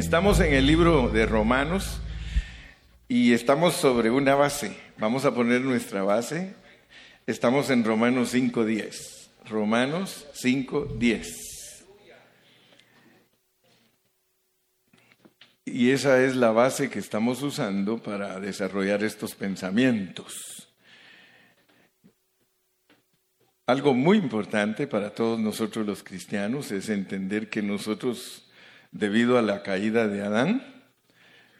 Estamos en el libro de Romanos y estamos sobre una base. Vamos a poner nuestra base. Estamos en Romanos 5.10. Romanos 5.10. Y esa es la base que estamos usando para desarrollar estos pensamientos. Algo muy importante para todos nosotros los cristianos es entender que nosotros debido a la caída de Adán,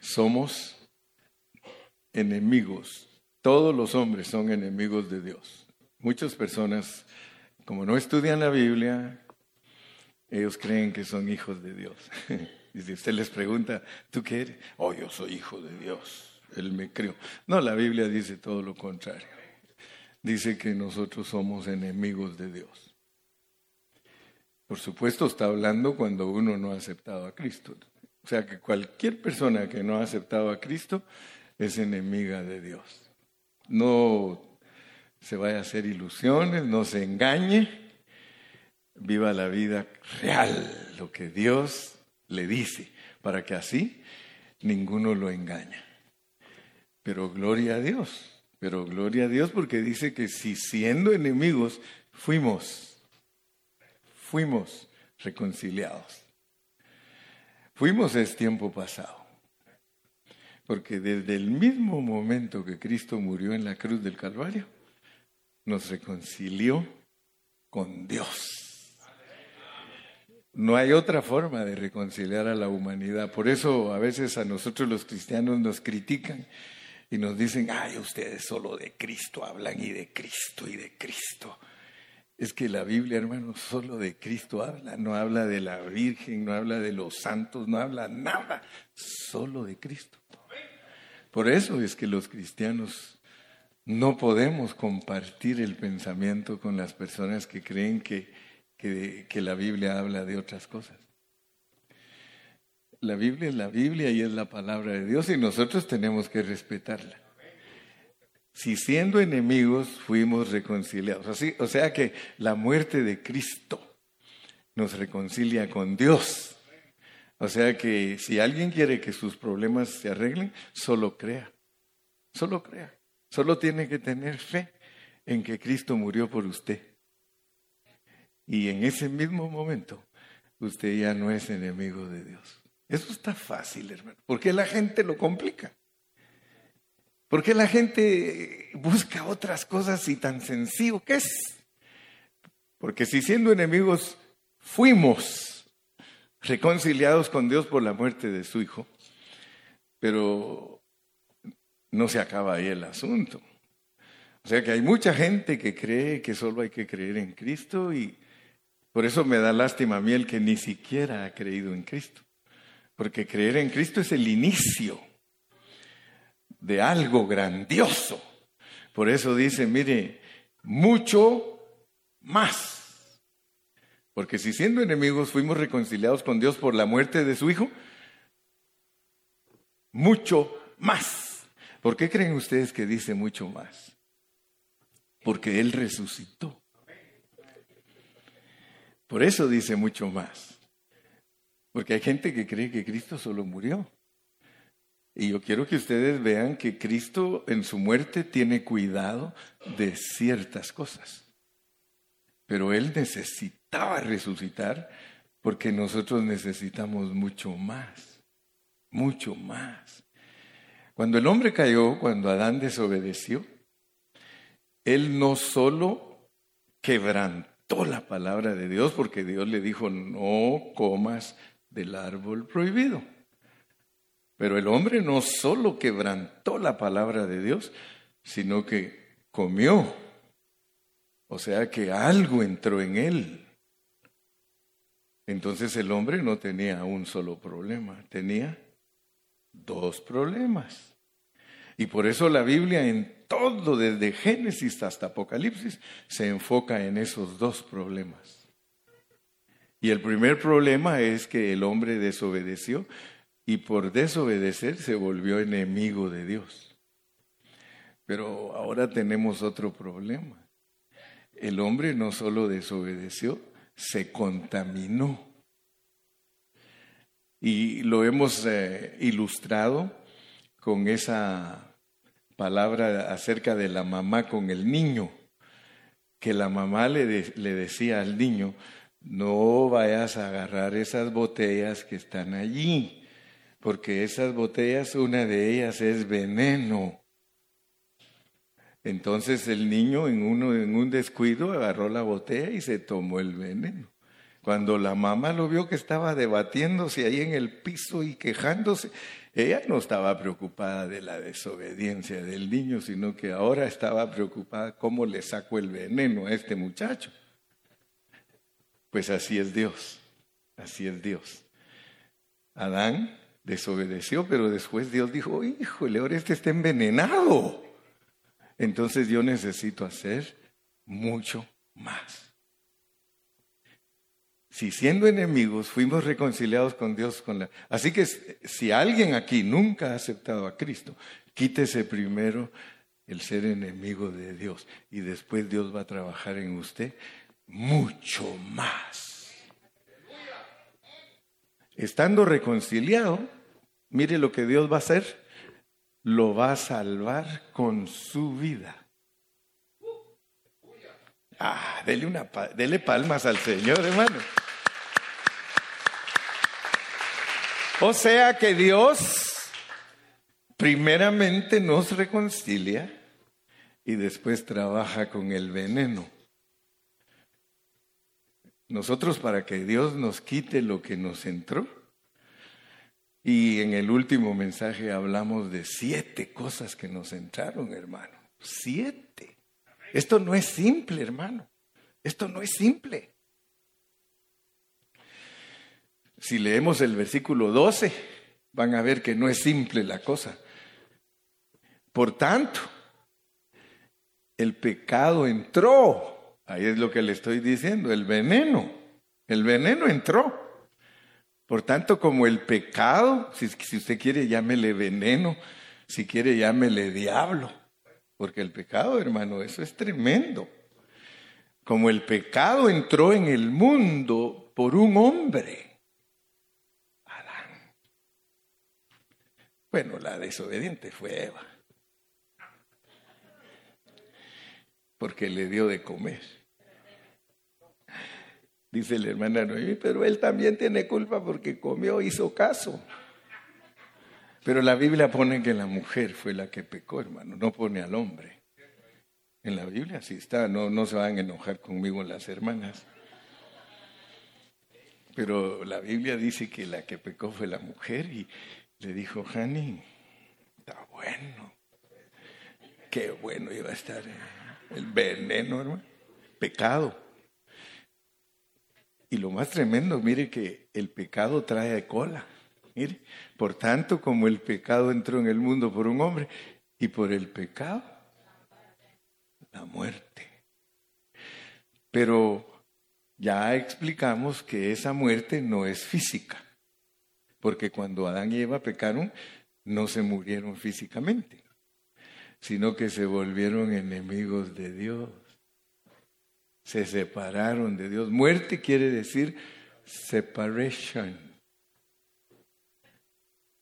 somos enemigos. Todos los hombres son enemigos de Dios. Muchas personas, como no estudian la Biblia, ellos creen que son hijos de Dios. Y si usted les pregunta, ¿tú qué eres? Oh, yo soy hijo de Dios. Él me crió. No, la Biblia dice todo lo contrario. Dice que nosotros somos enemigos de Dios. Por supuesto está hablando cuando uno no ha aceptado a Cristo. O sea que cualquier persona que no ha aceptado a Cristo es enemiga de Dios. No se vaya a hacer ilusiones, no se engañe, viva la vida real, lo que Dios le dice, para que así ninguno lo engañe. Pero gloria a Dios, pero gloria a Dios porque dice que si siendo enemigos fuimos fuimos reconciliados. Fuimos es tiempo pasado. Porque desde el mismo momento que Cristo murió en la cruz del Calvario, nos reconcilió con Dios. No hay otra forma de reconciliar a la humanidad. Por eso a veces a nosotros los cristianos nos critican y nos dicen, ay, ustedes solo de Cristo hablan y de Cristo y de Cristo. Es que la Biblia, hermano, solo de Cristo habla, no habla de la Virgen, no habla de los santos, no habla nada, solo de Cristo. Por eso es que los cristianos no podemos compartir el pensamiento con las personas que creen que, que, la Biblia habla de otras cosas. La Biblia es la Biblia y es la palabra de Dios y nosotros tenemos que respetarla si siendo enemigos fuimos reconciliados. Así, o sea que la muerte de Cristo nos reconcilia con Dios. O sea que si alguien quiere que sus problemas se arreglen, solo crea. Solo crea. Solo tiene que tener fe en que Cristo murió por usted. Y en ese mismo momento, usted ya no es enemigo de Dios. Eso está fácil, hermano. porque la gente lo complica? ¿Por qué la gente busca otras cosas y tan sencillo que es? Porque si siendo enemigos fuimos reconciliados con Dios por la muerte de su Hijo, pero no se acaba ahí el asunto. O sea que hay mucha gente que cree que solo hay que creer en Cristo y por eso me da lástima a mí el que ni siquiera ha creído en Cristo. Porque creer en Cristo es el inicio de algo grandioso. Por eso dice, mire, mucho más. Porque si siendo enemigos fuimos reconciliados con Dios por la muerte de su Hijo, mucho más. ¿Por qué creen ustedes que dice mucho más? Porque Él resucitó. Por eso dice mucho más. Porque hay gente que cree que Cristo solo murió. Y yo quiero que ustedes vean que Cristo en su muerte tiene cuidado de ciertas cosas. Pero Él necesitaba resucitar porque nosotros necesitamos mucho más, mucho más. Cuando el hombre cayó, cuando Adán desobedeció, Él no solo quebrantó la palabra de Dios porque Dios le dijo, no comas del árbol prohibido. Pero el hombre no solo quebrantó la palabra de Dios, sino que comió. O sea que algo entró en él. Entonces el hombre no tenía un solo problema, tenía dos problemas. Y por eso la Biblia en todo, desde Génesis hasta Apocalipsis, se enfoca en esos dos problemas. Y el primer problema es que el hombre desobedeció y por desobedecer se volvió enemigo de Dios. Pero ahora tenemos otro problema. El hombre no solo desobedeció, se contaminó. Y lo hemos eh, ilustrado con esa palabra acerca de la mamá con el niño, que la mamá le, le decía al niño, no vayas a agarrar esas botellas que están allí, porque esas botellas, una de ellas es veneno. Entonces el niño en, uno, en un descuido agarró la botella y se tomó el veneno. Cuando la mamá lo vio que estaba debatiéndose ahí en el piso y quejándose, ella no estaba preocupada de la desobediencia del niño, sino que ahora estaba preocupada cómo le saco el veneno a este muchacho. Pues así es Dios, así es Dios. Adán desobedeció, pero después Dios dijo, híjole, ahora este está envenenado. Entonces yo necesito hacer mucho más. Si siendo enemigos fuimos reconciliados con Dios con la... Así que si alguien aquí nunca ha aceptado a Cristo, quítese primero el ser enemigo de Dios y después Dios va a trabajar en usted mucho más. Estando reconciliado, mire lo que Dios va a hacer, lo va a salvar con su vida. Ah, dele, una, palmas al Señor, hermano. O sea que Dios primeramente nos reconcilia y después trabaja con el veneno. Nosotros para que Dios nos quite lo que nos entró. Y en el último mensaje hablamos de siete cosas que nos entraron, hermano. Siete. Esto no es simple, hermano. Esto no es simple. Si leemos el versículo 12, van a ver que no es simple la cosa. Por tanto, el pecado entró. Ahí es lo que le estoy diciendo, el veneno. El veneno entró. Por tanto, como el pecado, si, usted quiere llámele veneno, si quiere llámele diablo, porque el pecado, hermano, eso es tremendo. Como el pecado entró en el mundo por un hombre, Bueno, la desobediente fue Eva, porque le dio de comer. Dice la hermana Noemí, pero él también tiene culpa porque comió, hizo caso. Pero la Biblia pone que la mujer fue la que pecó, hermano, no pone al hombre. En la Biblia sí está, no, no se van a enojar conmigo las hermanas. Pero la Biblia dice que la que pecó fue la mujer y, le dijo, Hani, está bueno. Qué bueno iba a estar el veneno, hermano. Pecado. Y lo más tremendo, mire que el pecado trae cola. Mire, por tanto, como el pecado entró en el mundo por un hombre y por el pecado, la muerte. Pero ya explicamos que esa muerte no es física porque cuando Adán y Eva pecaron, no se murieron físicamente, sino que se volvieron enemigos de Dios. Se separaron de Dios. Muerte quiere decir separation.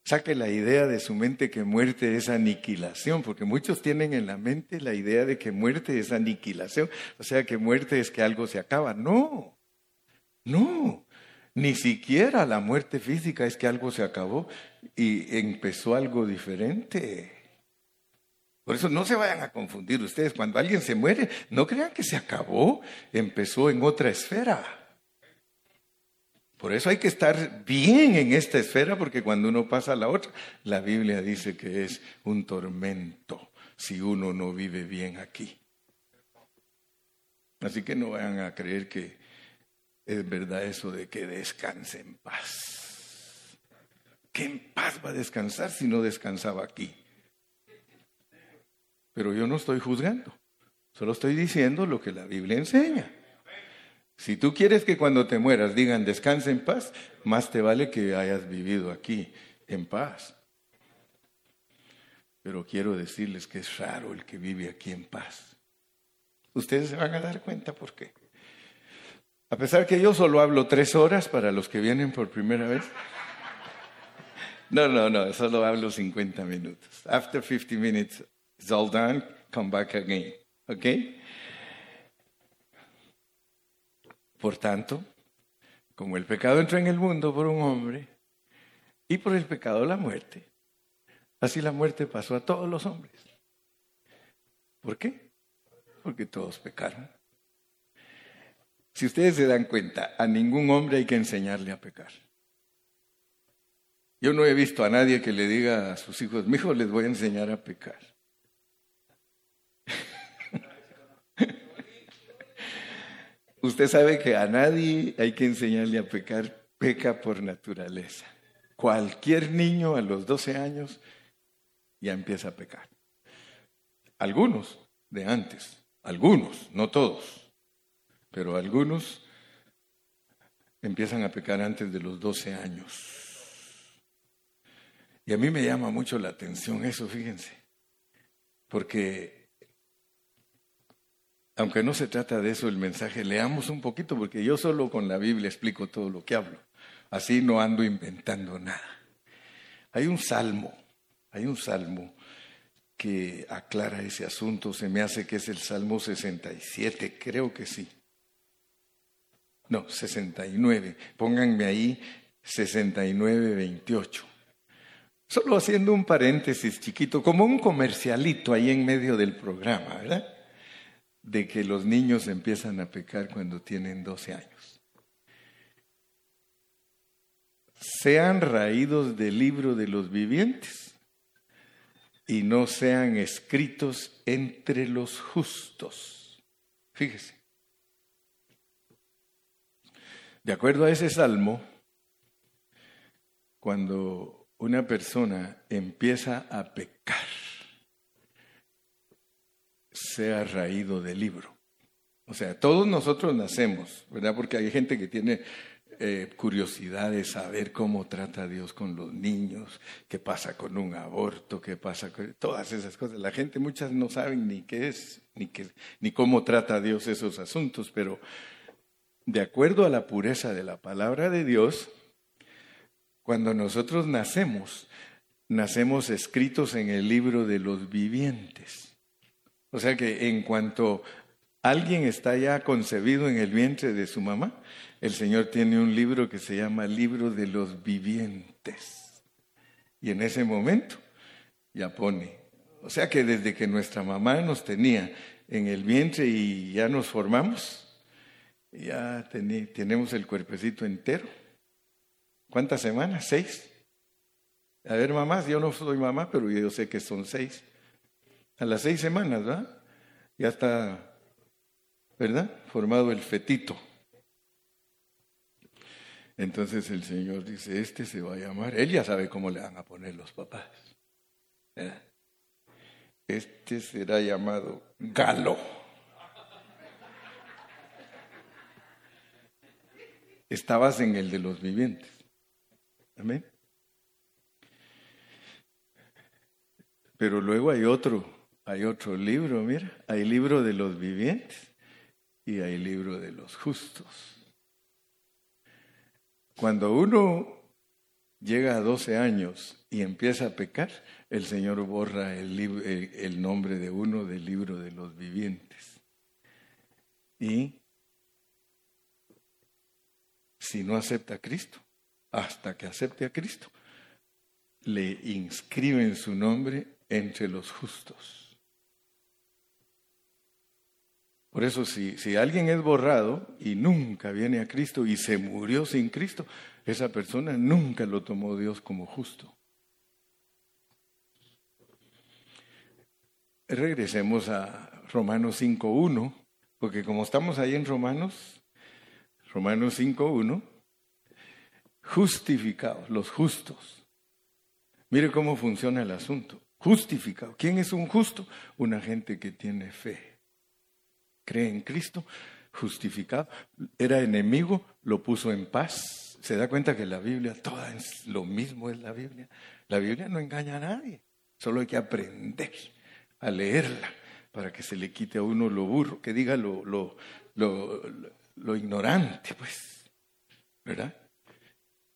Saque la idea de su mente que muerte es aniquilación, porque muchos tienen en la mente la idea de que muerte es aniquilación, o sea que muerte es que algo se acaba. No, no, ni siquiera la muerte física es que algo se acabó y empezó algo diferente. Por eso no se vayan a confundir ustedes. Cuando alguien se muere, no crean que se acabó, empezó en otra esfera. Por eso hay que estar bien en esta esfera, porque cuando uno pasa a la otra, la Biblia dice que es un tormento si uno no vive bien aquí. Así que no vayan a creer que es verdad eso de que descanse en paz. ¿Qué en paz va a descansar si no descansaba aquí? Pero yo no estoy juzgando, solo estoy diciendo lo que la Biblia enseña. Si tú quieres que cuando te mueras digan descanse en paz, más te vale que hayas vivido aquí en paz. Pero quiero decirles que es raro el que vive aquí en paz. Ustedes se van a dar cuenta por qué. A pesar que yo solo hablo tres horas para los que vienen por primera vez. No, no, no, solo hablo 50 minutos. After 50 minutes, it's all done, come back again. ¿Ok? Por tanto, como el pecado entró en el mundo por un hombre y por el pecado la muerte, así la muerte pasó a todos los hombres. ¿Por qué? Porque todos pecaron. Si ustedes se dan cuenta, a ningún hombre hay que enseñarle a pecar. Yo no he visto a nadie que le diga a sus hijos, mi hijo les voy a enseñar a pecar. Usted sabe que a nadie hay que enseñarle a pecar, peca por naturaleza. Cualquier niño a los 12 años ya empieza a pecar. Algunos de antes, algunos, no todos, pero algunos empiezan a pecar antes de los 12 años. Y a mí me llama mucho la atención eso, fíjense, porque aunque no se trata de eso el mensaje, leamos un poquito, porque yo solo con la Biblia explico todo lo que hablo. Así no ando inventando nada. Hay un salmo, hay un salmo que aclara ese asunto, se me hace que es el Salmo 67, creo que sí. No, 69. Pónganme ahí 69, 28. Solo haciendo un paréntesis chiquito, como un comercialito ahí en medio del programa, ¿verdad? De que los niños empiezan a pecar cuando tienen 12 años. Sean raídos del libro de los vivientes y no sean escritos entre los justos. Fíjese. De acuerdo a ese salmo, cuando una persona empieza a pecar, sea raído del libro. O sea, todos nosotros nacemos, ¿verdad? Porque hay gente que tiene eh, curiosidad de saber cómo trata Dios con los niños, qué pasa con un aborto, qué pasa con todas esas cosas. La gente muchas no saben ni qué es, ni, qué, ni cómo trata Dios esos asuntos, pero de acuerdo a la pureza de la palabra de Dios, cuando nosotros nacemos, nacemos escritos en el libro de los vivientes. O sea que en cuanto alguien está ya concebido en el vientre de su mamá, el Señor tiene un libro que se llama libro de los vivientes. Y en ese momento ya pone. O sea que desde que nuestra mamá nos tenía en el vientre y ya nos formamos, ya tenemos el cuerpecito entero. ¿Cuántas semanas? ¿Seis? A ver, mamás, yo no soy mamá, pero yo sé que son seis. A las seis semanas, ¿verdad? Ya está, ¿verdad? Formado el fetito. Entonces el Señor dice, este se va a llamar, él ya sabe cómo le van a poner los papás. Este será llamado Galo. Estabas en el de los vivientes. Amén. Pero luego hay otro, hay otro libro, mira, hay libro de los vivientes y hay libro de los justos. Cuando uno llega a 12 años y empieza a pecar, el Señor borra el, el nombre de uno del libro de los vivientes. Y si no acepta a Cristo, hasta que acepte a Cristo, le inscriben su nombre entre los justos. Por eso si, si alguien es borrado y nunca viene a Cristo y se murió sin Cristo, esa persona nunca lo tomó Dios como justo. Regresemos a Romanos 5.1, porque como estamos ahí en Romanos, Romanos 5.1, justificados, los justos. Mire cómo funciona el asunto. Justificado. ¿Quién es un justo? Una gente que tiene fe. Cree en Cristo, justificado. Era enemigo, lo puso en paz. Se da cuenta que la Biblia, toda es lo mismo es la Biblia. La Biblia no engaña a nadie. Solo hay que aprender a leerla para que se le quite a uno lo burro, que diga lo, lo, lo, lo ignorante, pues. ¿Verdad?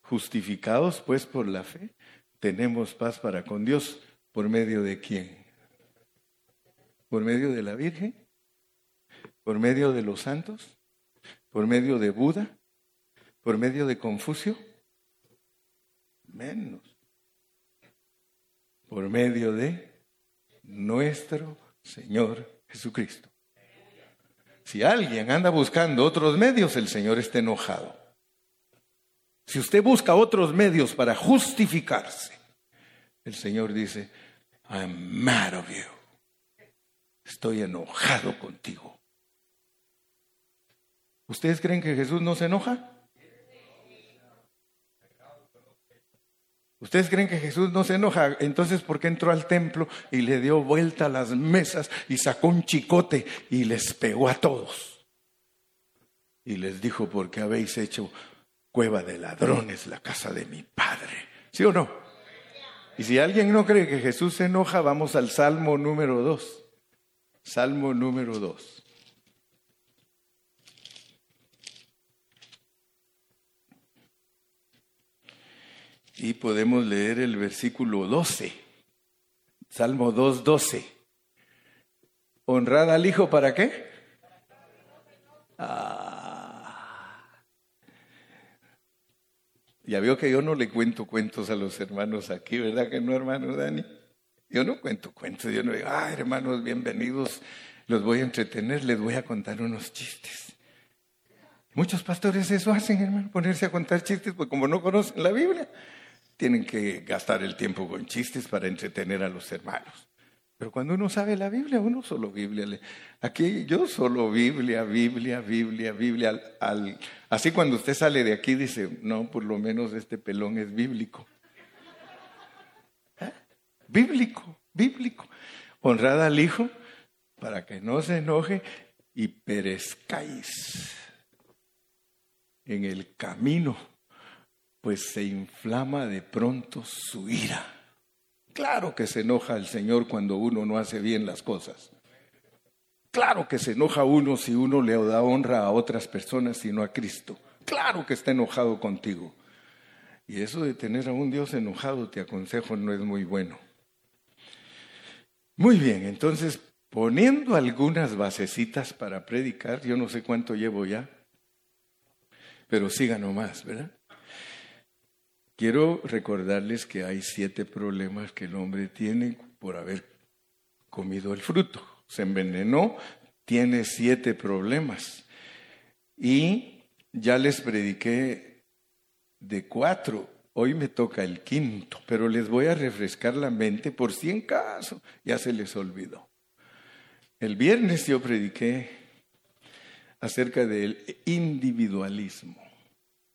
Justificados pues por la fe, tenemos paz para con Dios. ¿Por medio de quién? ¿Por medio de la Virgen? ¿Por medio de los santos? ¿Por medio de Buda? ¿Por medio de Confucio? Menos. Por medio de nuestro Señor Jesucristo. Si alguien anda buscando otros medios, el Señor está enojado. Si usted busca otros medios para justificarse, el Señor dice, I'm mad of you. Estoy enojado contigo. ¿Ustedes creen que Jesús no se enoja? ¿Ustedes creen que Jesús no se enoja? Entonces, ¿por qué entró al templo y le dio vuelta a las mesas y sacó un chicote y les pegó a todos? Y les dijo, ¿por qué habéis hecho cueva de ladrones la casa de mi padre? ¿Sí o no? Y si alguien no cree que Jesús se enoja, vamos al Salmo número 2. Salmo número 2. Y podemos leer el versículo 12, Salmo 2, 12. ¿Honrad al Hijo para qué? Ah. Ya veo que yo no le cuento cuentos a los hermanos aquí, ¿verdad que no, hermano Dani? Yo no cuento cuentos, yo no digo, ah, hermanos, bienvenidos, los voy a entretener, les voy a contar unos chistes. Muchos pastores eso hacen, hermano, ponerse a contar chistes, pues como no conocen la Biblia tienen que gastar el tiempo con chistes para entretener a los hermanos. Pero cuando uno sabe la Biblia, uno solo Biblia. Aquí yo solo Biblia, Biblia, Biblia, Biblia. así cuando usted sale de aquí dice, no, por lo menos este pelón es bíblico. ¿Eh? Bíblico, bíblico. Honrada al Hijo para que no se enoje y perezcáis en el camino pues se inflama de pronto su ira. Claro que se enoja el Señor cuando uno no hace bien las cosas. Claro que se enoja uno si uno le da honra a otras personas y no a Cristo. Claro que está enojado contigo. Y eso de tener a un Dios enojado, te aconsejo, no es muy bueno. Muy bien, entonces, poniendo algunas basecitas para predicar, yo no sé cuánto llevo ya, pero siga nomás, ¿verdad? Quiero recordarles que hay siete problemas que el hombre tiene por haber comido el fruto. Se envenenó, tiene siete problemas. Y ya les prediqué de cuatro. Hoy me toca el quinto, pero les voy a refrescar la mente por si en caso ya se les olvidó. El viernes yo prediqué acerca del individualismo.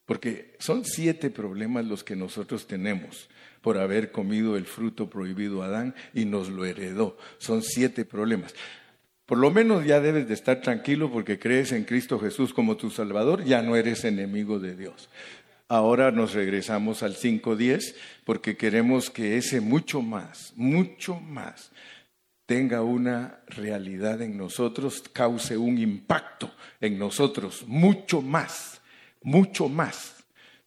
Porque son siete problemas los que nosotros tenemos por haber comido el fruto prohibido a Adán y nos lo heredó. Son siete problemas. Por lo menos ya debes de estar tranquilo porque crees en Cristo Jesús como tu Salvador, ya no eres enemigo de Dios. Ahora nos regresamos al 5.10 porque queremos que ese mucho más, mucho más, tenga una realidad en nosotros, cause un impacto en nosotros, mucho más mucho más.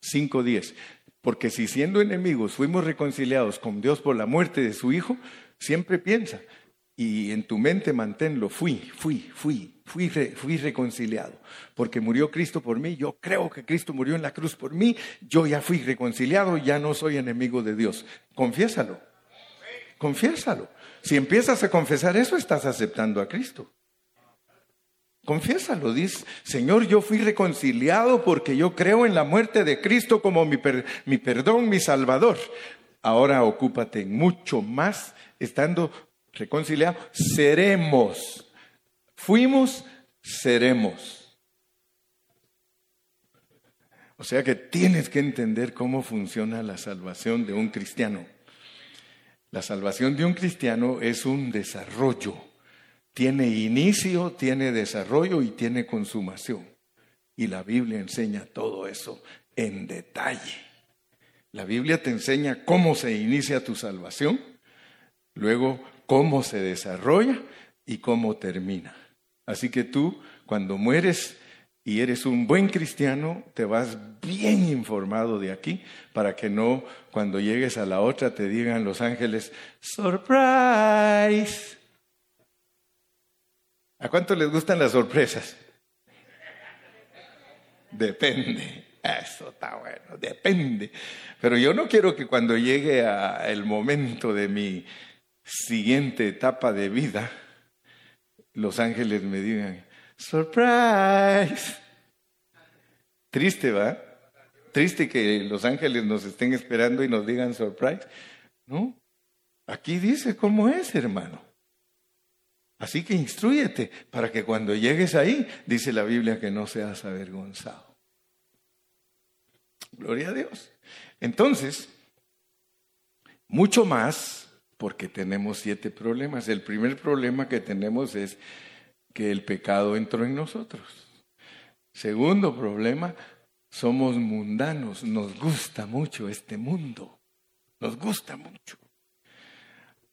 5.10. Porque si siendo enemigos fuimos reconciliados con Dios por la muerte de su Hijo, siempre piensa y en tu mente manténlo, fui, fui, fui, fui, fui reconciliado. Porque murió Cristo por mí, yo creo que Cristo murió en la cruz por mí, yo ya fui reconciliado, ya no soy enemigo de Dios. Confiésalo, confiésalo. Si empiezas a confesar eso, estás aceptando a Cristo. Confiésalo, dice, Señor, yo fui reconciliado porque yo creo en la muerte de Cristo como mi, mi perdón, mi salvador. Ahora ocúpate mucho más, estando reconciliado, seremos. Fuimos, seremos. O sea que tienes que entender cómo funciona la salvación de un cristiano. La salvación de un cristiano es un desarrollo tiene inicio, tiene desarrollo y tiene consumación. Y la Biblia enseña todo eso en detalle. La Biblia te enseña cómo se inicia tu salvación, luego cómo se desarrolla y cómo termina. Así que tú, cuando mueres y eres un buen cristiano, te vas bien informado de aquí para que no cuando llegues a la otra te digan los ángeles, surprise. ¿A cuánto les gustan las sorpresas? Depende. Eso está bueno, depende. Pero yo no quiero que cuando llegue a el momento de mi siguiente etapa de vida, los ángeles me digan, surprise. Triste, ¿va? Triste que los ángeles nos estén esperando y nos digan surprise. No, aquí dice cómo es, hermano. Así que instruyete para que cuando llegues ahí, dice la Biblia, que no seas avergonzado. Gloria a Dios. Entonces, mucho más porque tenemos siete problemas. El primer problema que tenemos es que el pecado entró en nosotros. Segundo problema, somos mundanos, nos gusta mucho este mundo, nos gusta mucho.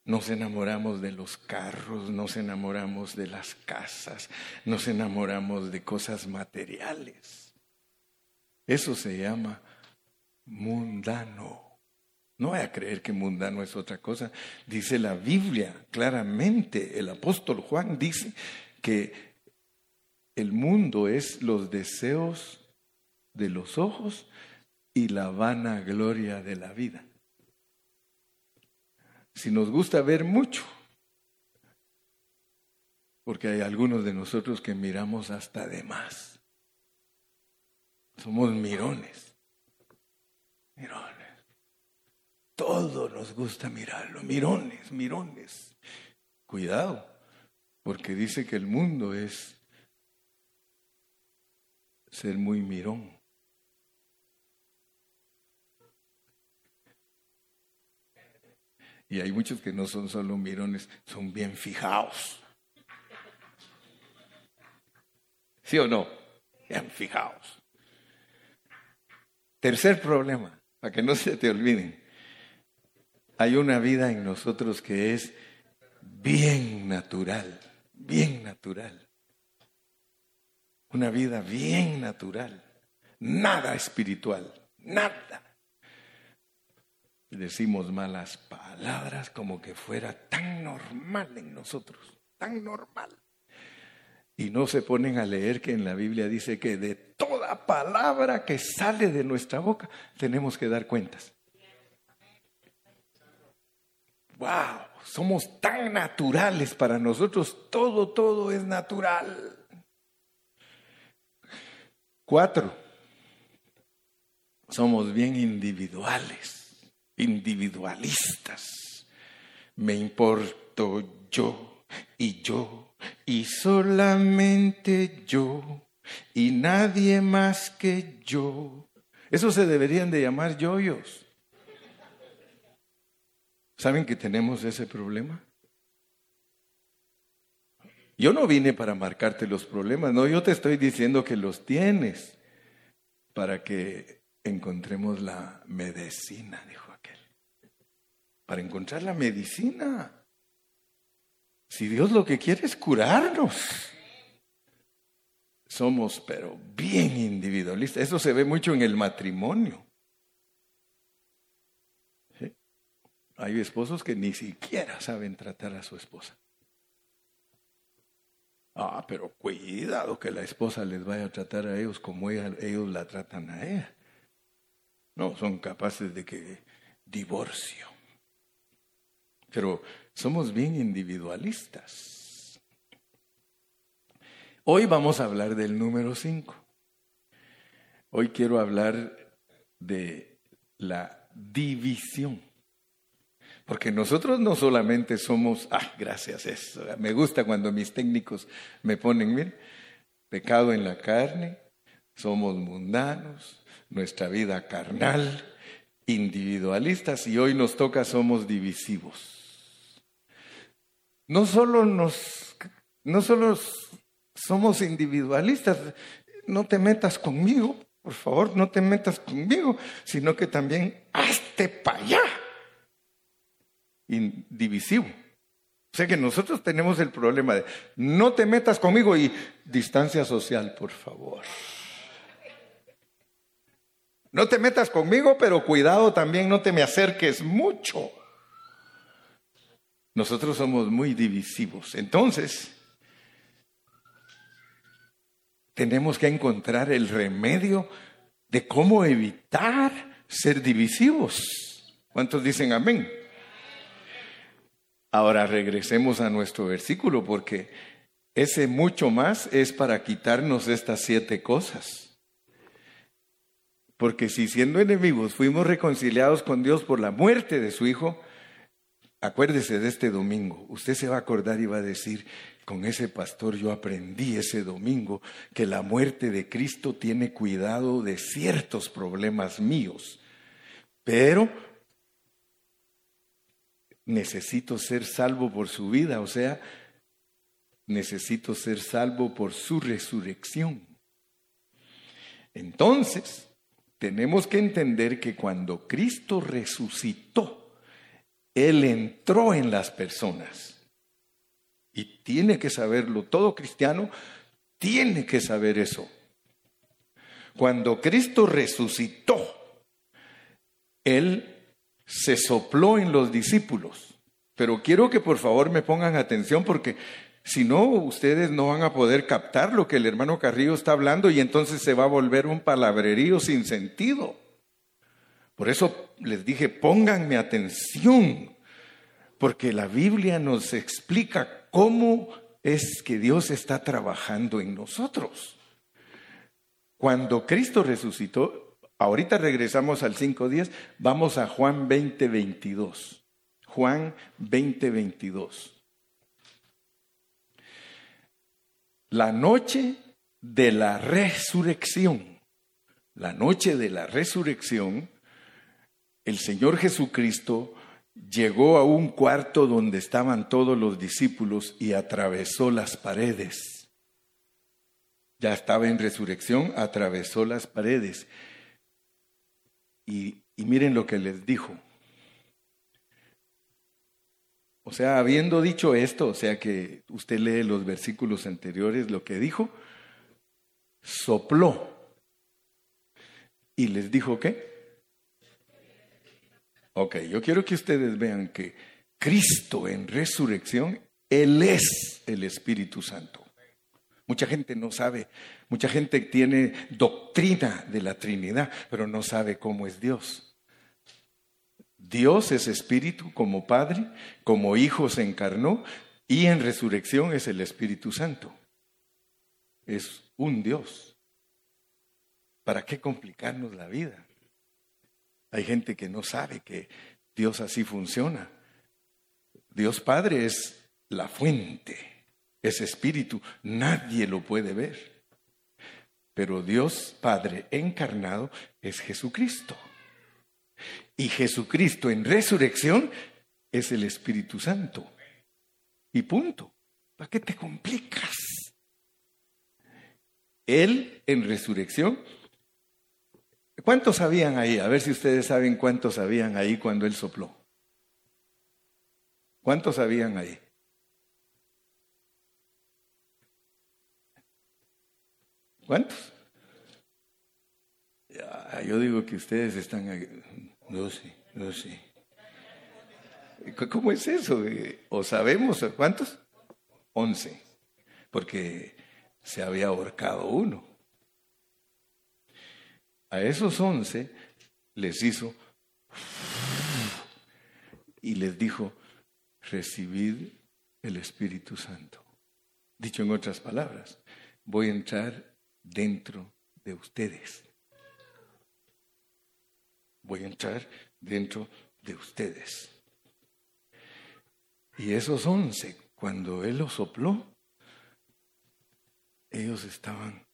Nos enamoramos de los carros, nos enamoramos de las casas, nos enamoramos de cosas materiales. Eso se llama mundano. No voy a creer que mundano es otra cosa. Dice la Biblia claramente, el apóstol Juan dice que el mundo es los deseos de los ojos y la vana gloria de la vida. Si nos gusta ver mucho, porque hay algunos de nosotros que miramos hasta de más. Somos mirones. Mirones. Todo nos gusta mirarlo. Mirones, mirones. Cuidado porque dice que el mundo es ser muy mirón. Y hay muchos que no son solo mirones, son bien fijados. ¿Sí o no? Bien fijados. Tercer problema, para que no se te olviden. Hay una vida en nosotros que es bien natural bien natural. Una vida bien natural. Nada espiritual. Nada. Decimos malas palabras como que fuera tan normal en nosotros. Tan normal. Y no se ponen a leer que en la Biblia dice que de toda palabra que sale de nuestra boca tenemos que dar cuentas. ¡Wow! Somos tan naturales para nosotros, todo, todo es natural. Cuatro, somos bien individuales, individualistas. Me importo yo y yo y solamente yo y nadie más que yo. Eso se deberían de llamar yoyos. ¿Saben que tenemos ese problema? Yo no vine para marcarte los problemas, no, yo te estoy diciendo que los tienes para que encontremos la medicina, dijo. Para encontrar la medicina. Si Dios lo que quiere es curarnos. Somos, pero bien individualistas. Eso se ve mucho en el matrimonio. Hay esposos que ni siquiera saben tratar a su esposa. Ah, pero cuidado que la esposa les vaya a tratar a ellos como ellos la tratan a ella. No, son capaces de que divorcio. Pero somos bien individualistas. Hoy vamos a hablar del número 5. Hoy quiero hablar de la división. Porque nosotros no solamente somos, ah, gracias, eso, me gusta cuando mis técnicos me ponen, miren, pecado en la carne, somos mundanos, nuestra vida carnal, individualistas y hoy nos toca somos divisivos. No solo nos, no solo somos individualistas, no te metas conmigo, por favor, no te metas conmigo, sino que también hazte para allá indivisivo. O sea que nosotros tenemos el problema de no te metas conmigo y distancia social, por favor. No te metas conmigo, pero cuidado también, no te me acerques mucho. Nosotros somos muy divisivos. Entonces, tenemos que encontrar el remedio de cómo evitar ser divisivos. ¿Cuántos dicen amén? Ahora regresemos a nuestro versículo porque ese mucho más es para quitarnos estas siete cosas. Porque si siendo enemigos fuimos reconciliados con Dios por la muerte de su Hijo, acuérdese de este domingo. Usted se va a acordar y va a decir, con ese pastor yo aprendí ese domingo que la muerte de Cristo tiene cuidado de ciertos problemas míos. Pero necesito ser salvo por su vida, o sea, necesito ser salvo por su resurrección. Entonces, tenemos que entender que cuando Cristo resucitó, Él entró en las personas. Y tiene que saberlo, todo cristiano tiene que saber eso. Cuando Cristo resucitó, Él se sopló en los discípulos. Pero quiero que por favor me pongan atención porque si no, ustedes no van a poder captar lo que el hermano Carrillo está hablando y entonces se va a volver un palabrerío sin sentido. Por eso les dije, pónganme atención, porque la Biblia nos explica cómo es que Dios está trabajando en nosotros. Cuando Cristo resucitó, Ahorita regresamos al 5.10, vamos a Juan 20.22. Juan 20.22. La noche de la resurrección, la noche de la resurrección, el Señor Jesucristo llegó a un cuarto donde estaban todos los discípulos y atravesó las paredes. Ya estaba en resurrección, atravesó las paredes y, miren lo que les dijo. O sea, habiendo dicho esto, o sea que usted lee los versículos anteriores, lo que dijo, sopló. ¿Y les dijo qué? Ok, yo quiero que ustedes vean que Cristo en resurrección, Él es el Espíritu Santo. Mucha gente no sabe, mucha gente tiene doctrina de la Trinidad, pero no sabe cómo es Dios. Dios es espíritu como Padre, como Hijo se encarnó y en resurrección es el Espíritu Santo. Es un Dios. ¿Para qué complicarnos la vida? Hay gente que no sabe que Dios así funciona. Dios Padre es la fuente ese espíritu, nadie lo puede ver. Pero Dios Padre encarnado es Jesucristo. Y Jesucristo en resurrección es el Espíritu Santo. Y punto. ¿Para qué te complicas? Él en resurrección. ¿Cuántos sabían ahí? A ver si ustedes saben cuántos sabían ahí cuando Él sopló. ¿Cuántos sabían ahí? ¿Cuántos? yo digo que ustedes están... Sé, no sé. ¿Cómo es eso? ¿O sabemos cuántos? Once. Porque se había ahorcado uno. A esos once les hizo y les dijo, recibid el Espíritu Santo. Dicho en otras palabras, voy a entrar dentro de ustedes. Voy a entrar dentro de ustedes. Y esos once, cuando Él los sopló, ellos estaban,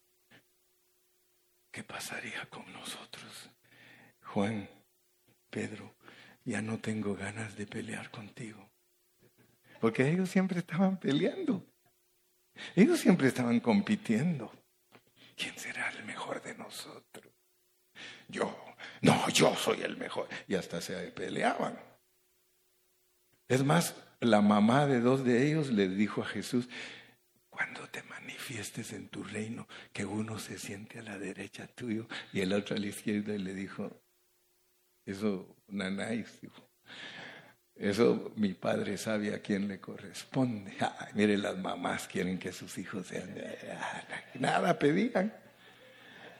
¿qué pasaría con nosotros? Juan, Pedro, ya no tengo ganas de pelear contigo. Porque ellos siempre estaban peleando. Ellos siempre estaban compitiendo. ¿quién será el mejor de nosotros? Yo, no, yo soy el mejor. Y hasta se peleaban. Es más, la mamá de dos de ellos le dijo a Jesús, cuando te manifiestes en tu reino, que uno se siente a la derecha tuyo y el otro a la izquierda, y le dijo, eso, nanáis, dijo. Eso mi padre sabe a quién le corresponde. mire, las mamás quieren que sus hijos sean... Nada pedían.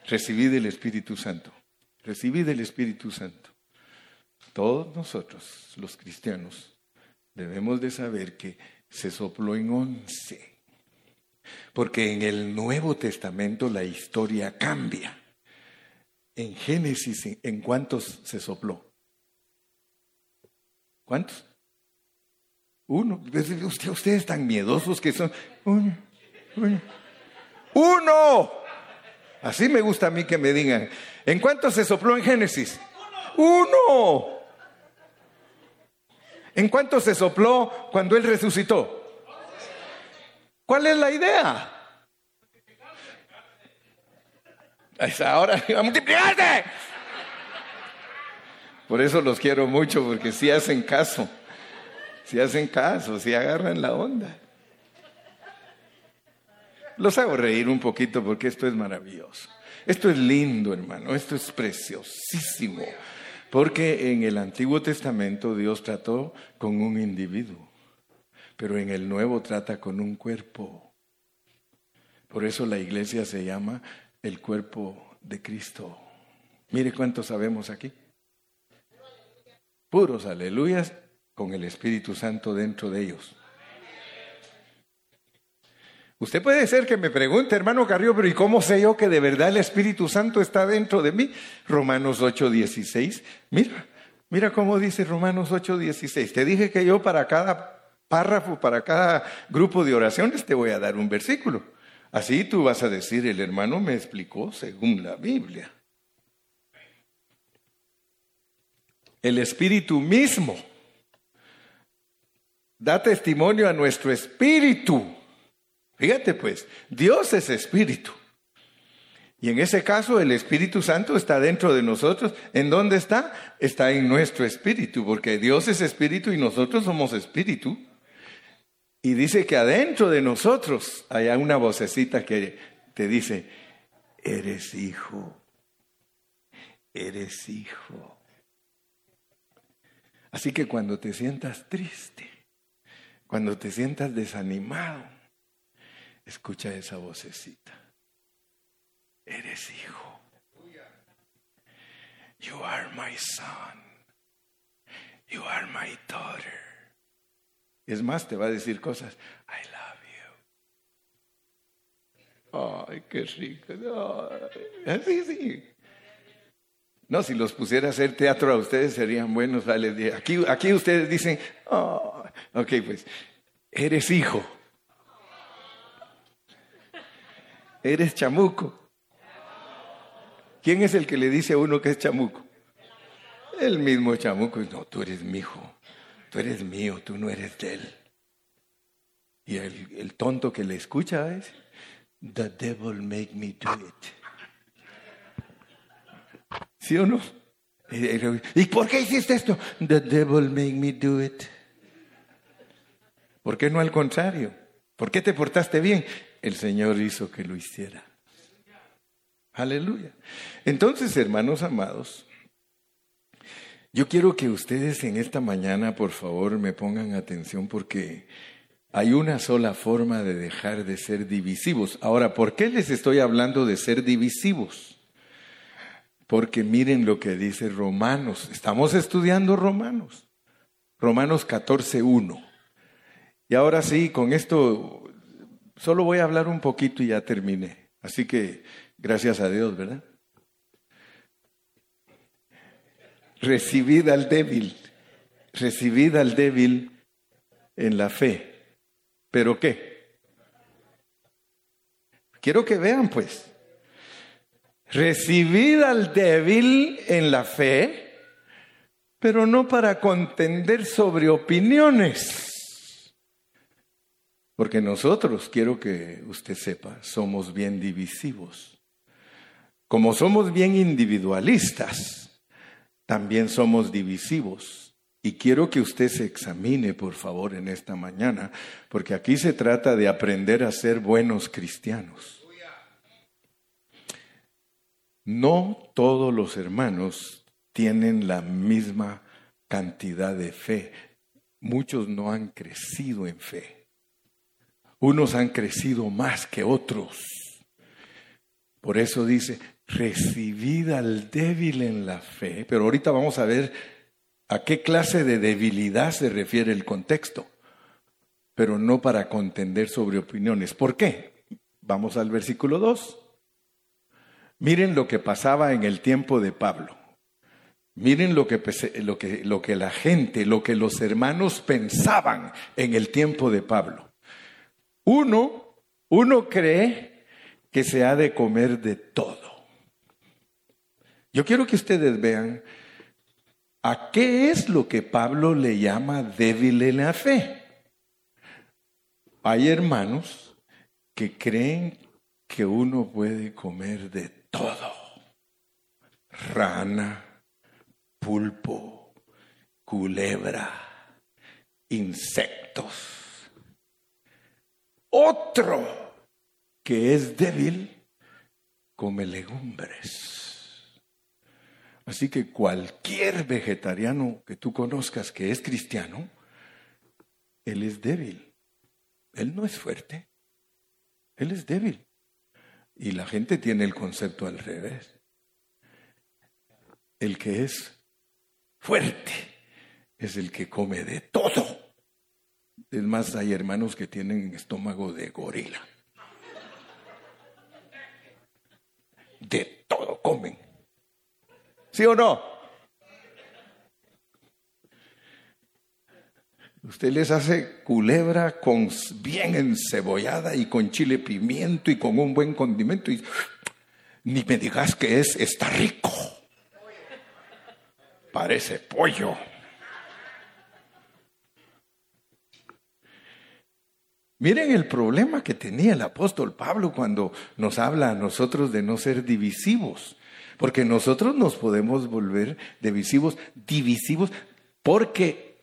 Recibid el Espíritu Santo. Recibid el Espíritu Santo. Todos nosotros, los cristianos, debemos de saber que se sopló en once. Porque en el Nuevo Testamento la historia cambia. En Génesis, ¿en cuántos se sopló? ¿Cuántos? Uno. ustedes tan miedosos que son. Uno. Uno. Así me gusta a mí que me digan. ¿En cuántos se sopló en Génesis? Uno. ¿En cuántos se sopló cuando Él resucitó? ¿Cuál es la idea? Ahora a multiplicarse. Por eso los quiero mucho, porque si hacen caso, si hacen caso, si agarran la onda. Los hago reír un poquito porque esto es maravilloso. Esto es lindo, hermano, esto es preciosísimo. Porque en el Antiguo Testamento Dios trató con un individuo, pero en el Nuevo trata con un cuerpo. Por eso la iglesia se llama el cuerpo de Cristo. Mire cuánto sabemos aquí puros aleluyas con el Espíritu Santo dentro de ellos. Usted puede ser que me pregunte, hermano Carrillo, pero ¿y cómo sé yo que de verdad el Espíritu Santo está dentro de mí? Romanos 8:16. Mira, mira cómo dice Romanos 8:16. Te dije que yo para cada párrafo, para cada grupo de oraciones, te voy a dar un versículo. Así tú vas a decir, el hermano me explicó según la Biblia. el Espíritu mismo da testimonio a nuestro espíritu. Fíjate pues, Dios es espíritu. Y en ese caso el Espíritu Santo está dentro de nosotros. ¿En dónde está? Está en nuestro espíritu, porque Dios es espíritu y nosotros somos espíritu. Y dice que adentro de nosotros hay una vocecita que te dice, eres hijo, eres hijo. Así que cuando te sientas triste, cuando te sientas desanimado, escucha esa vocecita. Eres hijo. You are my son. You are my daughter. Es más, te va a decir cosas. I love you. Ay, qué rico. Así, sí. No, si los pusiera a hacer teatro a ustedes serían buenos. Aquí, aquí ustedes dicen, oh, ok, pues, eres hijo. Eres chamuco. ¿Quién es el que le dice a uno que es chamuco? El mismo chamuco. No, tú eres mi hijo. Tú eres mío, tú no eres de él. Y el, tonto que le escucha es, The devil make me do it. ¿Sí o no? ¿Y por qué hiciste esto? The devil made me do it. ¿Por qué no al contrario? ¿Por qué te portaste bien? El Señor hizo que lo hiciera. Aleluya. Entonces, hermanos amados, yo quiero que ustedes en esta mañana, por favor, me pongan atención porque hay una sola forma de dejar de ser divisivos. Ahora, ¿por qué les estoy hablando de ser divisivos? Porque miren lo que dice Romanos. Estamos estudiando Romanos. Romanos 14.1. Y ahora sí, con esto solo voy a hablar un poquito y ya terminé. Así que gracias a Dios, ¿verdad? Recibid al débil, recibid al débil en la fe. ¿Pero qué? Quiero que vean pues. Recibid al débil en la fe, pero no para contender sobre opiniones. Porque nosotros, quiero que usted sepa, somos bien divisivos. Como somos bien individualistas, también somos divisivos. Y quiero que usted se examine, por favor, en esta mañana, porque aquí se trata de aprender a ser buenos cristianos. No todos los hermanos tienen la misma cantidad de fe. Muchos no han crecido en fe. Unos han crecido más que otros. Por eso dice, recibid al débil en la fe. Pero ahorita vamos a ver a qué clase de debilidad se refiere el contexto. Pero no para contender sobre opiniones. ¿Por qué? Vamos al versículo 2. Miren lo que pasaba en el tiempo de Pablo. Miren lo que, lo, que, lo que, la gente, lo que los hermanos pensaban en el tiempo de Pablo. Uno, uno cree que se ha de comer de todo. Yo quiero que ustedes vean a qué es lo que Pablo le llama débil en la fe. Hay hermanos que creen que uno puede comer de todo. Rana, pulpo, culebra, insectos. Otro que es débil come legumbres. Así que cualquier vegetariano que tú conozcas que es cristiano, él es débil. Él no es fuerte. Él es débil. Y la gente tiene el concepto al revés. El que es fuerte es el que come de todo. Es más, hay hermanos que tienen estómago de gorila. De. ¿Sí o no? Usted les hace culebra con bien encebollada y con chile pimiento y con un buen condimento y ni me digas que es, está rico. Parece pollo. Miren el problema que tenía el apóstol Pablo cuando nos habla a nosotros de no ser divisivos. Porque nosotros nos podemos volver divisivos, divisivos, porque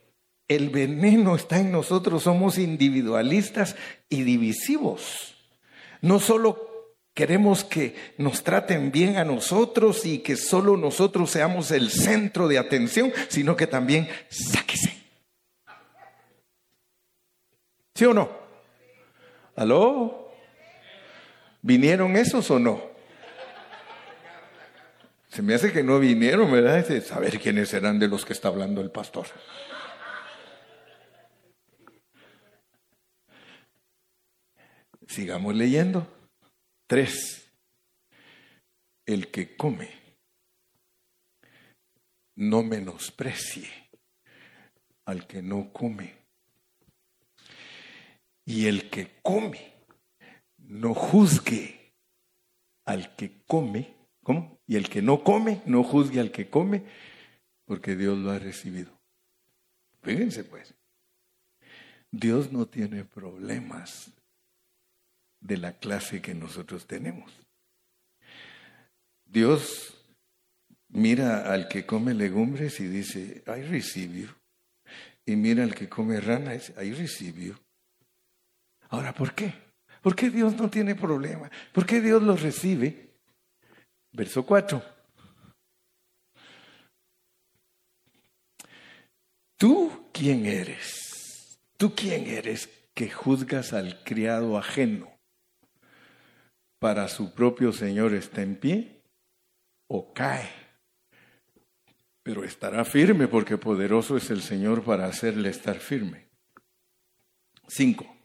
el veneno está en nosotros, somos individualistas y divisivos. No solo queremos que nos traten bien a nosotros y que solo nosotros seamos el centro de atención, sino que también sáquese. ¿Sí o no? ¿Aló? ¿Vinieron esos o no? Me hace que no vinieron, ¿verdad? De saber quiénes serán de los que está hablando el pastor. Sigamos leyendo. Tres. El que come no menosprecie al que no come. Y el que come no juzgue al que come. ¿Cómo? Y el que no come, no juzgue al que come, porque Dios lo ha recibido. Fíjense pues, Dios no tiene problemas de la clase que nosotros tenemos. Dios mira al que come legumbres y dice, I receive Y mira al que come rana y dice, I receive Ahora, ¿por qué? ¿Por qué Dios no tiene problema? ¿Por qué Dios los recibe? Verso 4. ¿Tú quién eres? ¿Tú quién eres que juzgas al criado ajeno? ¿Para su propio Señor está en pie o cae? Pero estará firme porque poderoso es el Señor para hacerle estar firme. 5.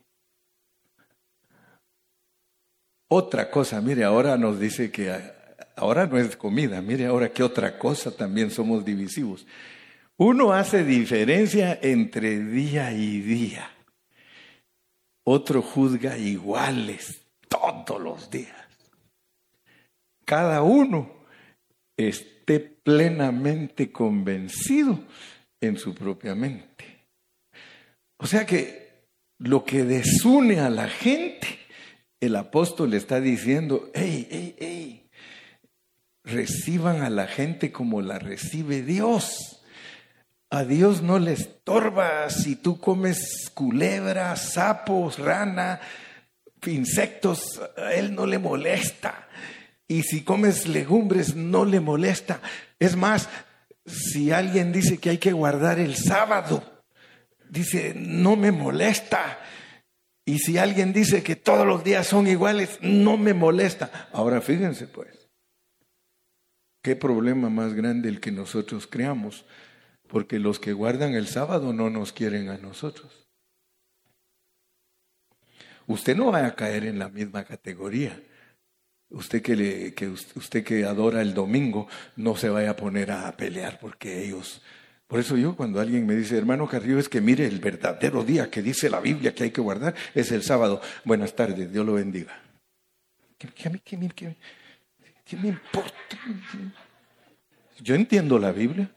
Otra cosa, mire, ahora nos dice que ahora no es comida, mire ahora qué otra cosa también somos divisivos. Uno hace diferencia entre día y día. Otro juzga iguales todos los días. Cada uno esté plenamente convencido en su propia mente. O sea que lo que desune a la gente, el apóstol está diciendo, hey, hey, hey, reciban a la gente como la recibe Dios. A Dios no le estorba si tú comes culebras, sapos, rana, insectos, a Él no le molesta. Y si comes legumbres, no le molesta. Es más, si alguien dice que hay que guardar el sábado, dice, no me molesta. Y si alguien dice que todos los días son iguales, no me molesta. Ahora fíjense pues, qué problema más grande el que nosotros creamos, porque los que guardan el sábado no nos quieren a nosotros. Usted no va a caer en la misma categoría. Usted que, usted que adora el domingo no se vaya a poner a pelear porque ellos por eso yo cuando alguien me dice, hermano Carrillo, es que mire el verdadero día que dice la Biblia que hay que guardar es el sábado. Buenas tardes, Dios lo bendiga. ¿Qué, me importa? Yo entiendo la Biblia.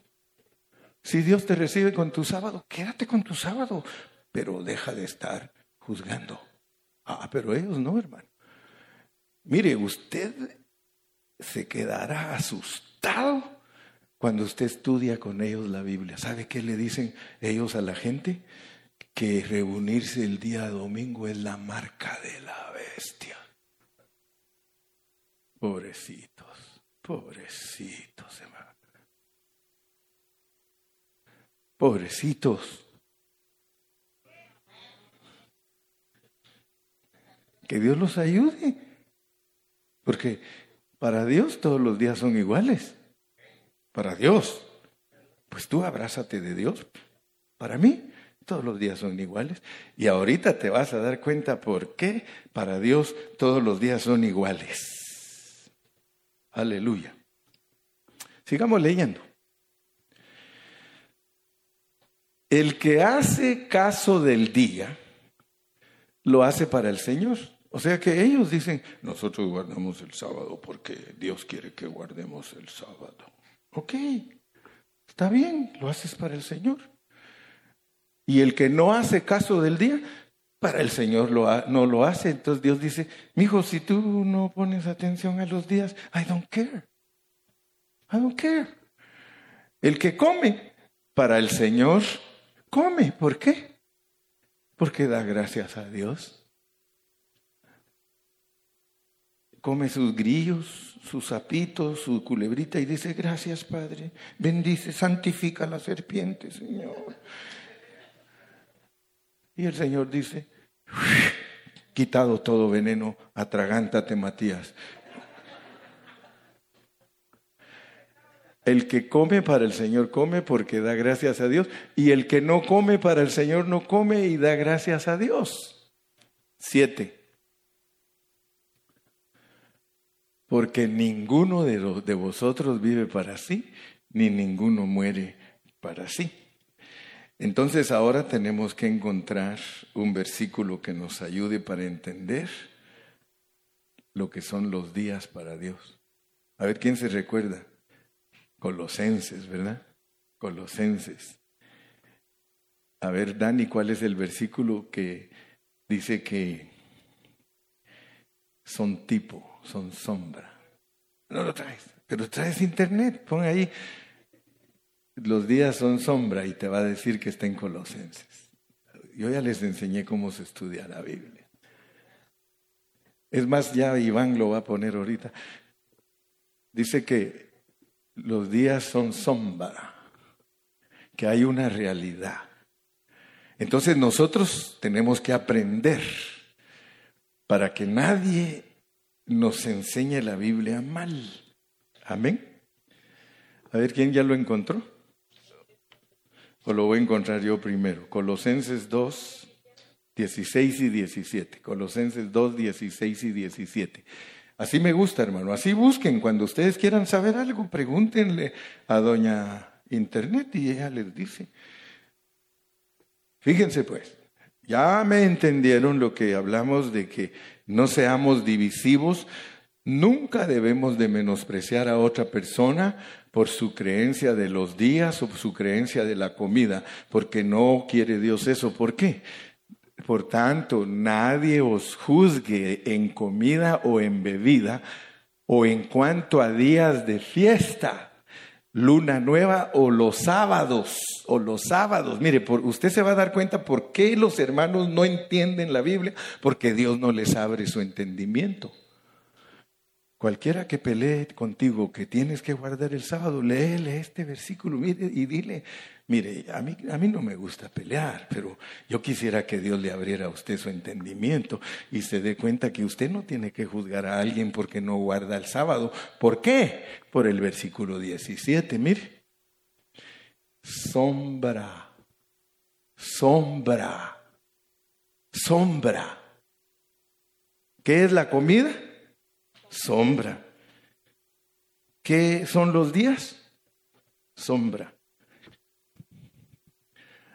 Si Dios te recibe con tu sábado, quédate con tu sábado, pero deja de estar juzgando. Ah, pero ellos no, hermano. Mire, usted se quedará asustado cuando usted estudia con ellos la Biblia, ¿sabe qué le dicen ellos a la gente? Que reunirse el día domingo es la marca de la bestia. Pobrecitos, pobrecitos, hermano. Pobrecitos. Que Dios los ayude. Porque para Dios todos los días son iguales para Dios. Pues tú abrázate de Dios. Para mí, todos los días son iguales. Y ahorita te vas a dar cuenta por qué para Dios todos los días son iguales. Aleluya. Sigamos leyendo. El que hace caso del día, lo hace para el Señor. O sea que ellos dicen, nosotros guardamos el sábado porque Dios quiere que guardemos el sábado. Ok, está bien, lo haces para el Señor. Y el que no hace caso del día, para el Señor no lo hace. Entonces Dios dice, mi hijo, si tú no pones atención a los días, I don't care. I don't care. El que come para el Señor, come. ¿Por qué? Porque da gracias a Dios. Come sus grillos, su sapito, su culebrita y dice, gracias Padre, bendice, santifica la serpiente, Señor. Y el Señor dice, quitado todo veneno, atragántate Matías. El que come para el Señor come porque da gracias a Dios y el que no come para el Señor no come y da gracias a Dios. Siete. porque ninguno de, vosotros vive para sí, ni ninguno muere para sí. Entonces ahora tenemos que encontrar un versículo que nos ayude para entender lo que son los días para Dios. A ver quién se recuerda. Colosenses, ¿verdad? Colosenses. A ver, Dani, ¿cuál es el versículo que dice que son tipo? son sombra. No lo traes, pero traes internet, pon ahí. Los días son sombra y te va a decir que está en Colosenses. Yo ya les enseñé cómo se estudia la Biblia. Es más, ya Iván lo va a poner ahorita. Dice que los días son sombra, que hay una realidad. Entonces nosotros tenemos que aprender para que nadie nos enseña la Biblia mal. Amén. A ver, ¿quién ya lo encontró? O lo voy a encontrar yo primero. Colosenses 2, 16 y 17. Colosenses 2, 16 y 17. Así me gusta, hermano. Así busquen. Cuando ustedes quieran saber algo, pregúntenle a doña Internet y ella les dice. Fíjense pues, ya me entendieron lo que hablamos de que no seamos divisivos, nunca debemos de menospreciar a otra persona por su creencia de los días o su creencia de la comida, porque no quiere Dios eso. ¿Por qué? Por tanto, nadie os juzgue en comida o en bebida o en cuanto a días de fiesta luna nueva o los sábados, o los sábados. Mire, por, usted se va a dar cuenta por qué los hermanos no entienden la Biblia, porque Dios no les abre su entendimiento. Cualquiera que pelee contigo que tienes que guardar el sábado, léele este versículo mire, y dile, mire, a mí, a mí no me gusta pelear, pero yo quisiera que Dios le abriera a usted su entendimiento y se dé cuenta que usted no tiene que juzgar a alguien porque no guarda el sábado. ¿Por qué? Por el versículo 17, mire. Sombra, sombra, sombra. ¿Qué es la comida? Sombra. ¿Qué son los días? Sombra.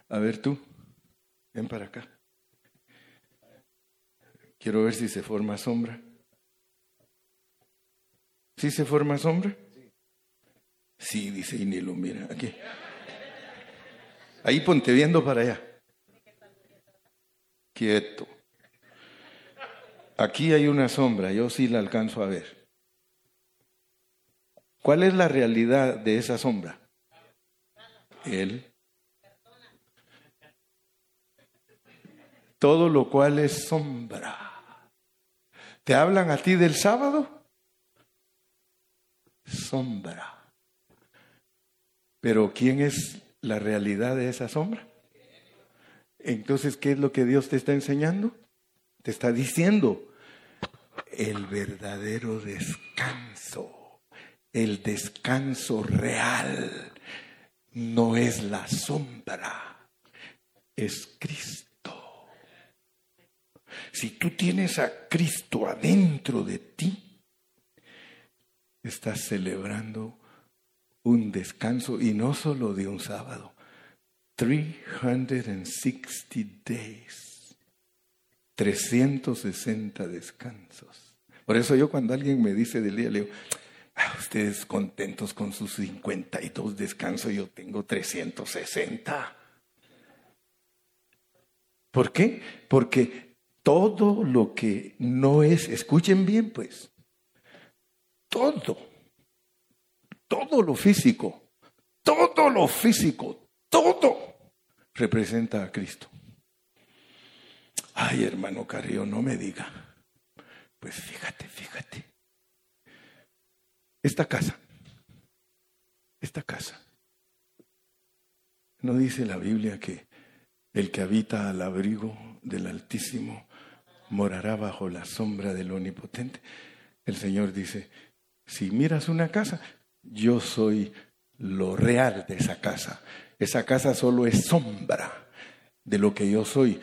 A ver tú, ven para acá. Quiero ver si se forma sombra. ¿Sí se forma sombra? Sí, dice Inilo, mira, aquí. Ahí ponte viendo para allá. Quieto. Aquí hay una sombra, yo sí la alcanzo a ver. ¿Cuál es la realidad de esa sombra? Él. Todo lo cual es sombra. ¿Te hablan a ti del sábado? Sombra. Pero ¿quién es la realidad de esa sombra? Entonces, ¿qué es lo que Dios te está enseñando? Te está diciendo el verdadero descanso, el descanso real, no es la sombra, es Cristo. Si tú tienes a Cristo adentro de ti, estás celebrando un descanso y no solo de un sábado, 360 days 360 descansos. Por eso yo cuando alguien me dice del día, le digo, ah, ustedes contentos con sus 52 descansos, yo tengo 360. ¿Por qué? Porque todo lo que no es, escuchen bien pues, todo, todo lo físico, todo lo físico, todo representa a Cristo. Ay, hermano Carrillo, no me diga. Pues fíjate, fíjate. Esta casa, esta casa, ¿no dice la Biblia que el que habita al abrigo del Altísimo morará bajo la sombra del Omnipotente? El Señor dice, si miras una casa, yo soy lo real de esa casa. Esa casa solo es sombra de lo que yo soy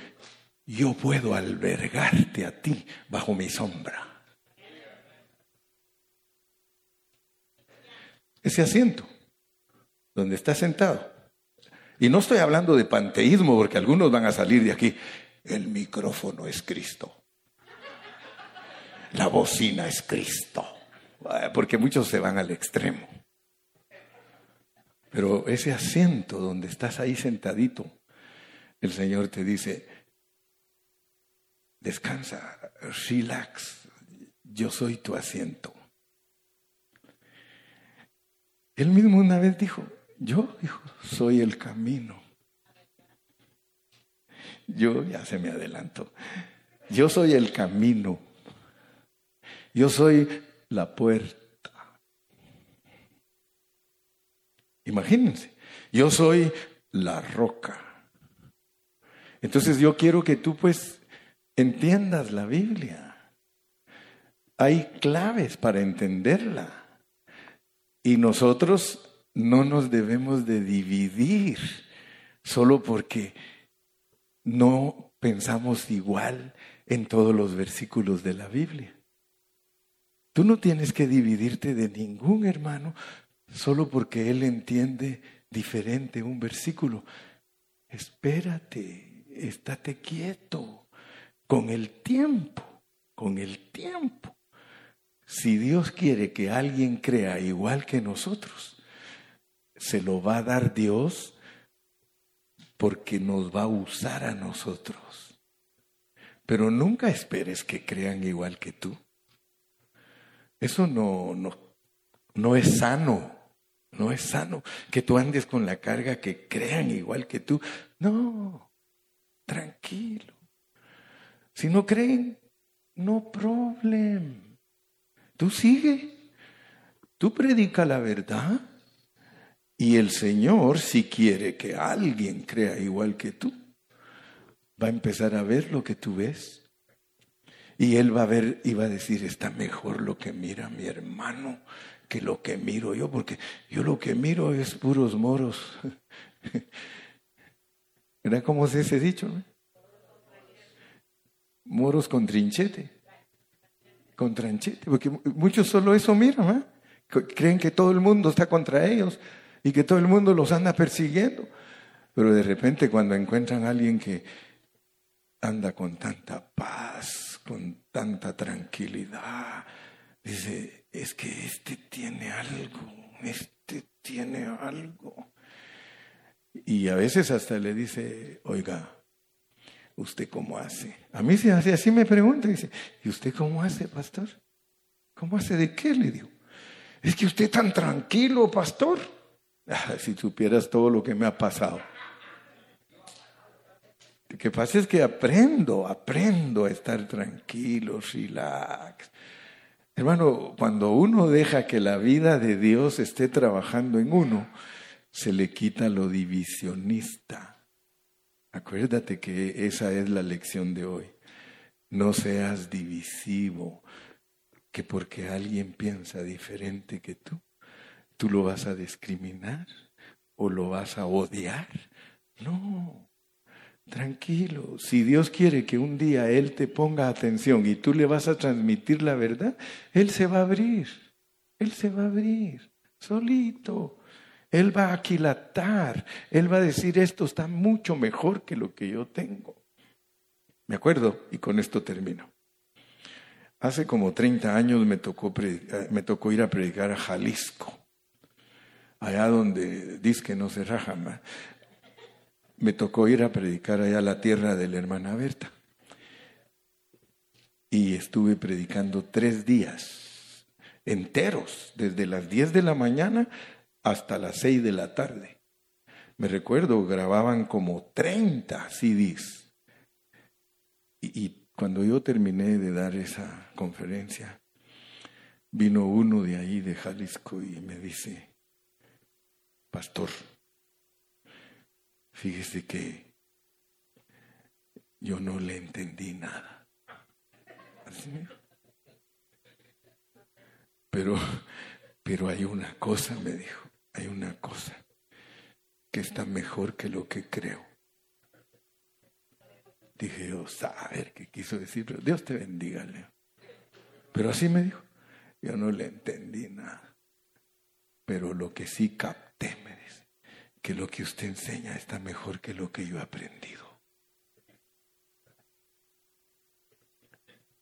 yo puedo albergarte a ti bajo mi sombra. Ese asiento donde estás sentado. Y no estoy hablando de panteísmo porque algunos van a salir de aquí. El micrófono es Cristo. La bocina es Cristo. Porque muchos se van al extremo. Pero ese asiento donde estás ahí sentadito, el Señor te dice, descansa, relax, yo soy tu asiento. Él mismo una vez dijo, yo hijo, soy el camino. Yo ya se me adelanto. Yo soy el camino. Yo soy la puerta. Imagínense, yo soy la roca. Entonces yo quiero que tú pues entiendas la Biblia. Hay claves para entenderla. Y nosotros no nos debemos de dividir solo porque no pensamos igual en todos los versículos de la Biblia. Tú no tienes que dividirte de ningún hermano solo porque él entiende diferente un versículo. Espérate, estate quieto con el tiempo, con el tiempo. Si Dios quiere que alguien crea igual que nosotros, se lo va a dar Dios porque nos va a usar a nosotros. Pero nunca esperes que crean igual que tú. Eso no, no, no es sano. No es sano que tú andes con la carga que crean igual que tú. No, tranquilo. Si no creen, no problem. Tú sigue. Tú predica la verdad. Y el Señor, si quiere que alguien crea igual que tú, va a empezar a ver lo que tú ves. Y él va a ver y va a decir, está mejor lo que mira mi hermano que lo que miro yo, porque yo lo que miro es puros moros. ¿Verdad cómo es ese dicho? Moros con trinchete. Con tranchete, porque muchos solo eso miran, creen que todo el mundo está contra ellos y que todo el mundo los anda persiguiendo. Pero de repente cuando encuentran a alguien que anda con tanta paz, con tanta tranquilidad, dice, es que este tiene algo, este tiene algo. Y a veces hasta le dice, oiga, ¿usted cómo hace? A mí se hace así me pregunta, dice, ¿y usted cómo hace, pastor? ¿Cómo hace de qué? Le digo. Es que usted tan tranquilo, pastor. Ah, si supieras todo lo que me ha pasado. Lo que pasa es que aprendo, aprendo a estar tranquilo, relax. Hermano, cuando uno deja que la vida de Dios esté trabajando en uno, se le quita lo divisionista. Acuérdate que esa es la lección de hoy. No seas divisivo, que porque alguien piensa diferente que tú, tú lo vas a discriminar o lo vas a odiar. No, tranquilo. Si Dios quiere que un día Él te ponga atención y tú le vas a transmitir la verdad, Él se va a abrir. Él se va a abrir, solito. Él va a aquilatar. Él va a decir, esto está mucho mejor que lo que yo tengo. Me acuerdo, y con esto termino. Hace como 30 años me tocó, eh, me tocó ir a predicar a Jalisco allá donde dice que no se raja más. Me tocó ir a predicar allá a la tierra de la hermana Berta. Y estuve predicando tres días enteros, desde las 10 de la mañana hasta las 6 de la tarde. Me recuerdo, grababan como 30 CDs. Y, y cuando yo terminé de dar esa conferencia, vino uno de ahí, de Jalisco, y me dice, pastor, fíjese que yo no le entendí nada. Pero, pero hay una cosa, me dijo, hay una cosa que está mejor que lo que creo. Dije yo, saber qué quiso decir, Dios te bendiga, Leo. Pero así me dijo, yo no le entendí nada. Pero lo que sí capté me dice, que lo que usted enseña está mejor que lo que yo he aprendido.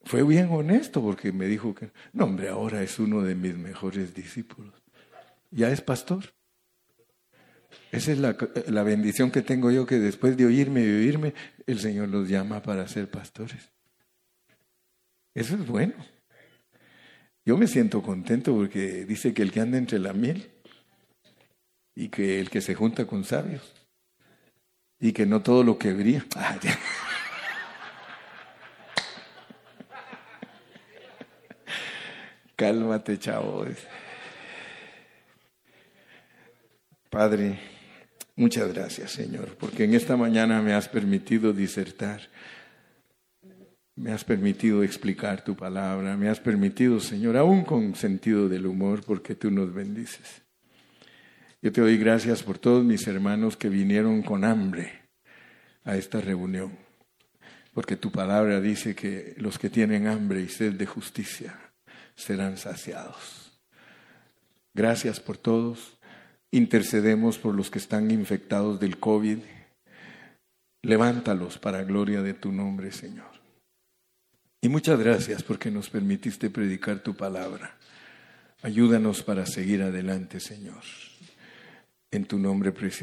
Fue bien honesto porque me dijo que, no hombre, ahora es uno de mis mejores discípulos. Ya es pastor. Esa es la, la, bendición que tengo yo, que después de oírme y oírme, el Señor los llama para ser pastores. Eso es bueno. Yo me siento contento porque dice que el que anda entre la miel y que el que se junta con sabios y que no todo lo que brilla. Ah, Cálmate, chavo. Padre, muchas gracias, Señor, porque en esta mañana me has permitido disertar, me has permitido explicar tu palabra, me has permitido, Señor, aún con sentido del humor, porque tú nos bendices. Yo te doy gracias por todos mis hermanos que vinieron con hambre a esta reunión, porque tu palabra dice que los que tienen hambre y sed de justicia serán saciados. Gracias por todos. Intercedemos por los que están infectados del COVID. Levántalos para gloria de tu nombre, Señor. Y muchas gracias porque nos permitiste predicar tu palabra. Ayúdanos para seguir adelante, Señor en tu nombre precioso.